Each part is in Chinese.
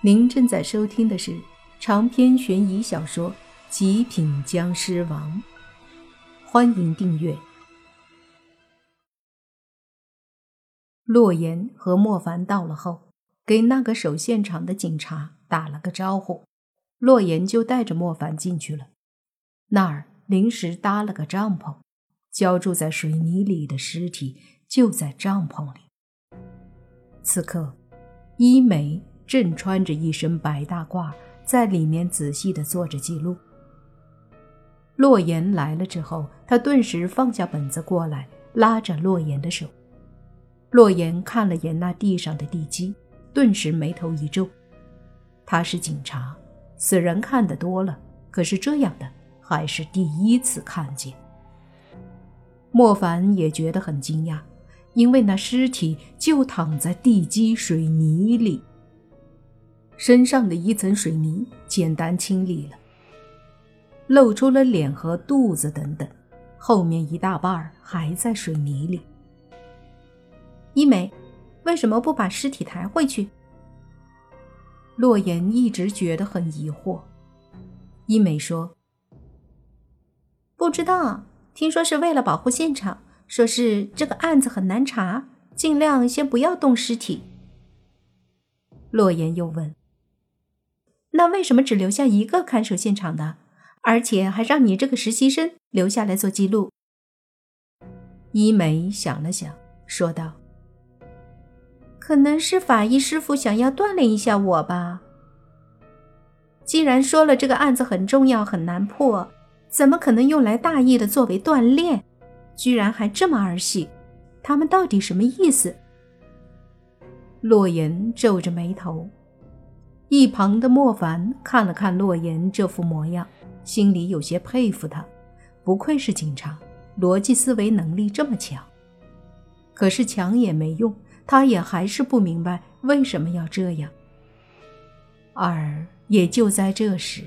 您正在收听的是长篇悬疑小说《极品僵尸王》，欢迎订阅。洛言和莫凡到了后，给那个守现场的警察打了个招呼，洛言就带着莫凡进去了。那儿临时搭了个帐篷，浇筑在水泥里的尸体就在帐篷里。此刻，伊美。正穿着一身白大褂，在里面仔细地做着记录。洛言来了之后，他顿时放下本子过来，拉着洛言的手。洛言看了眼那地上的地基，顿时眉头一皱。他是警察，死人看得多了，可是这样的还是第一次看见。莫凡也觉得很惊讶，因为那尸体就躺在地基水泥里。身上的一层水泥简单清理了，露出了脸和肚子等等，后面一大半还在水泥里。一美，为什么不把尸体抬回去？洛言一直觉得很疑惑。一美说：“不知道，听说是为了保护现场，说是这个案子很难查，尽量先不要动尸体。”洛言又问。那为什么只留下一个看守现场的，而且还让你这个实习生留下来做记录？伊梅想了想，说道：“可能是法医师傅想要锻炼一下我吧。既然说了这个案子很重要很难破，怎么可能用来大意的作为锻炼？居然还这么儿戏，他们到底什么意思？”洛言皱着眉头。一旁的莫凡看了看洛言这副模样，心里有些佩服他，不愧是警察，逻辑思维能力这么强。可是强也没用，他也还是不明白为什么要这样。而也就在这时，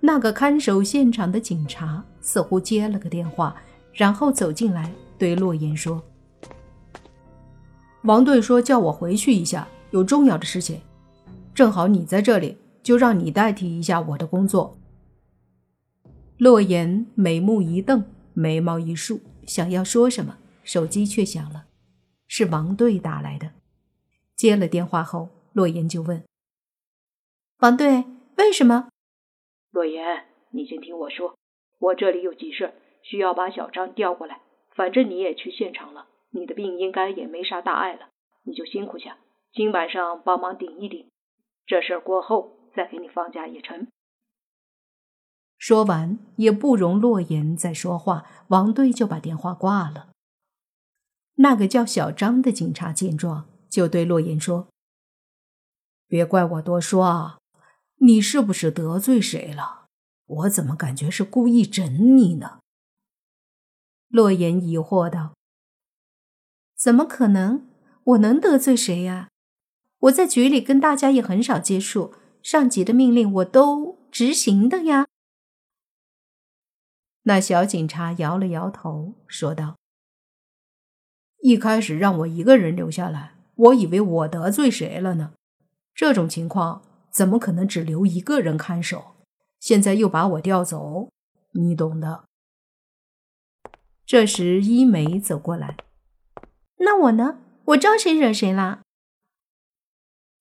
那个看守现场的警察似乎接了个电话，然后走进来对洛言说：“王队说叫我回去一下，有重要的事情。”正好你在这里，就让你代替一下我的工作。洛言眉目一瞪，眉毛一竖，想要说什么，手机却响了，是王队打来的。接了电话后，洛言就问：“王队，为什么？”洛言，你先听我说，我这里有急事，需要把小张调过来。反正你也去现场了，你的病应该也没啥大碍了，你就辛苦下，今晚上帮忙顶一顶。这事儿过后再给你放假也成。说完，也不容洛言再说话，王队就把电话挂了。那个叫小张的警察见状，就对洛言说：“别怪我多说啊，你是不是得罪谁了？我怎么感觉是故意整你呢？”洛言疑惑道：“怎么可能？我能得罪谁呀？”我在局里跟大家也很少接触，上级的命令我都执行的呀。那小警察摇了摇头，说道：“一开始让我一个人留下来，我以为我得罪谁了呢？这种情况怎么可能只留一个人看守？现在又把我调走，你懂的。”这时，一梅走过来：“那我呢？我招谁惹谁了？”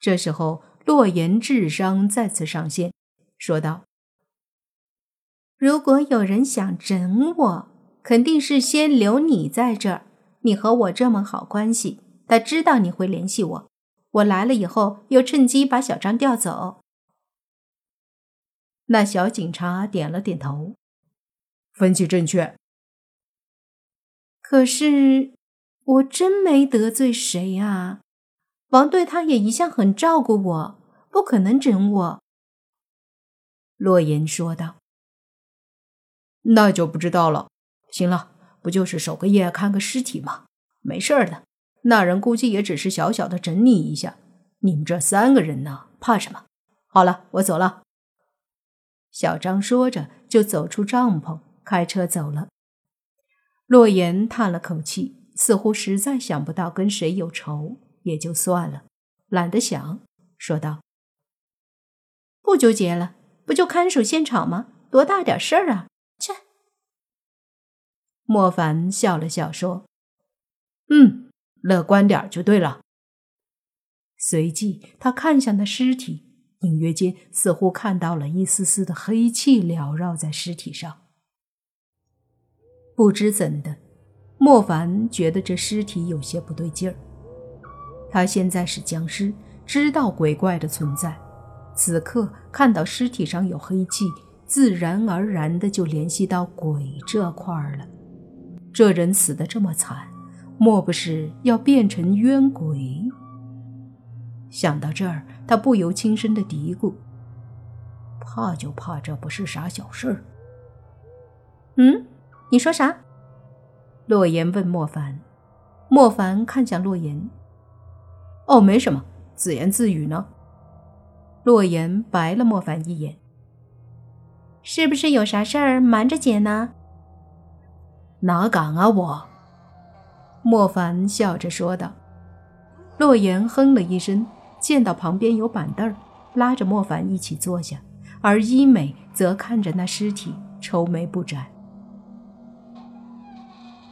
这时候，洛言智商再次上线，说道：“如果有人想整我，肯定是先留你在这儿。你和我这么好关系，他知道你会联系我。我来了以后，又趁机把小张调走。”那小警察点了点头，分析正确。可是，我真没得罪谁啊。王队他也一向很照顾我，不可能整我。”洛言说道。“那就不知道了。行了，不就是守个夜、看个尸体吗？没事的。那人估计也只是小小的整你一下。你们这三个人呢，怕什么？好了，我走了。”小张说着就走出帐篷，开车走了。洛言叹了口气，似乎实在想不到跟谁有仇。也就算了，懒得想，说道：“不纠结了，不就看守现场吗？多大点事儿啊！切。莫凡笑了笑说：“嗯，乐观点就对了。”随即，他看向那尸体，隐约间似乎看到了一丝丝的黑气缭绕在尸体上。不知怎的，莫凡觉得这尸体有些不对劲儿。他现在是僵尸，知道鬼怪的存在，此刻看到尸体上有黑气，自然而然的就联系到鬼这块儿了。这人死的这么惨，莫不是要变成冤鬼？想到这儿，他不由轻声的嘀咕：“怕就怕这不是啥小事儿。”嗯。你说啥？洛言问莫凡。莫凡看向洛言。哦，没什么，自言自语呢。洛言白了莫凡一眼。是不是有啥事儿瞒着姐呢？哪敢啊我！莫凡笑着说道。洛言哼了一声，见到旁边有板凳，拉着莫凡一起坐下，而伊美则看着那尸体，愁眉不展。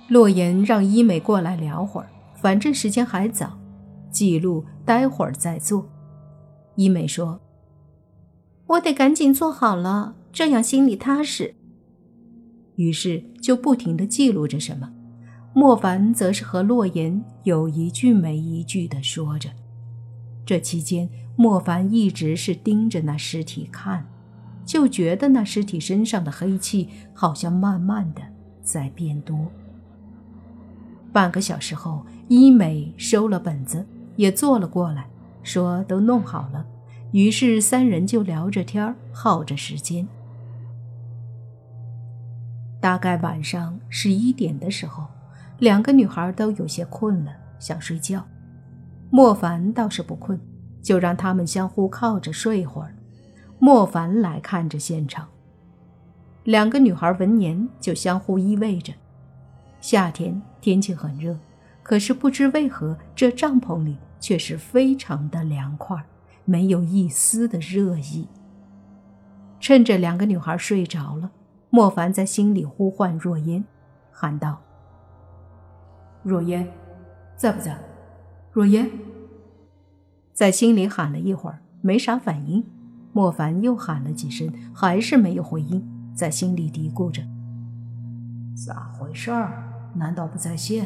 洛言让伊美过来聊会儿，反正时间还早，记录待会儿再做。伊美说：“我得赶紧做好了，这样心里踏实。”于是就不停的记录着什么。莫凡则是和洛言有一句没一句的说着。这期间，莫凡一直是盯着那尸体看，就觉得那尸体身上的黑气好像慢慢的在变多。半个小时后，医美收了本子，也坐了过来，说都弄好了。于是三人就聊着天耗着时间。大概晚上十一点的时候，两个女孩都有些困了，想睡觉。莫凡倒是不困，就让他们相互靠着睡会儿。莫凡来看着现场，两个女孩闻言就相互依偎着。夏天天气很热，可是不知为何，这帐篷里却是非常的凉快，没有一丝的热意。趁着两个女孩睡着了，莫凡在心里呼唤若烟，喊道：“若烟，在不在？若烟。”在心里喊了一会儿，没啥反应。莫凡又喊了几声，还是没有回应，在心里嘀咕着：“咋回事儿？”难道不在线？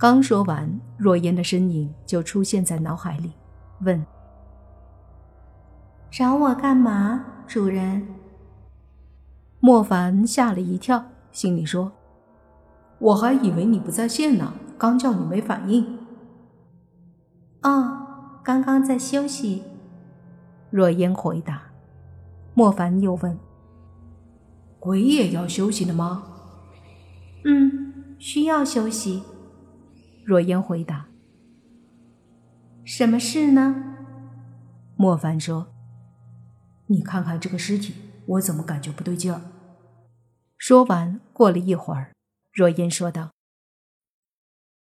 刚说完，若烟的身影就出现在脑海里，问：“找我干嘛，主人？”莫凡吓了一跳，心里说：“我还以为你不在线呢，刚叫你没反应。”哦，刚刚在休息。若烟回答。莫凡又问：“鬼也要休息的吗？”嗯，需要休息。若烟回答：“什么事呢？”莫凡说：“你看看这个尸体，我怎么感觉不对劲儿？”说完，过了一会儿，若烟说道：“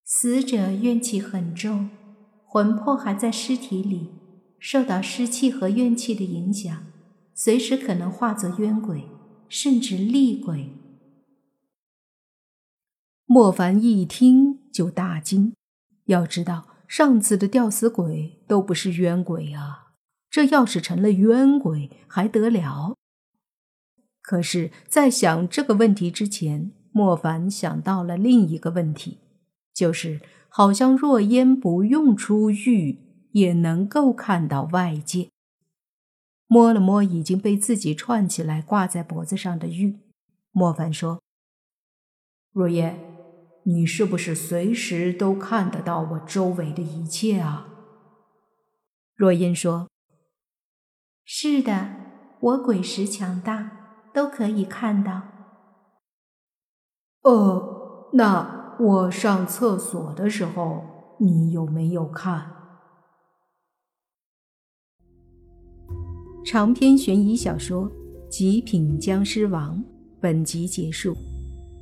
死者怨气很重，魂魄还在尸体里，受到湿气和怨气的影响，随时可能化作冤鬼，甚至厉鬼。”莫凡一听就大惊，要知道上次的吊死鬼都不是冤鬼啊，这要是成了冤鬼还得了？可是，在想这个问题之前，莫凡想到了另一个问题，就是好像若烟不用出狱也能够看到外界。摸了摸已经被自己串起来挂在脖子上的玉，莫凡说：“若烟。”你是不是随时都看得到我周围的一切啊？若音说：“是的，我鬼识强大，都可以看到。”呃，那我上厕所的时候，你有没有看？长篇悬疑小说《极品僵尸王》本集结束。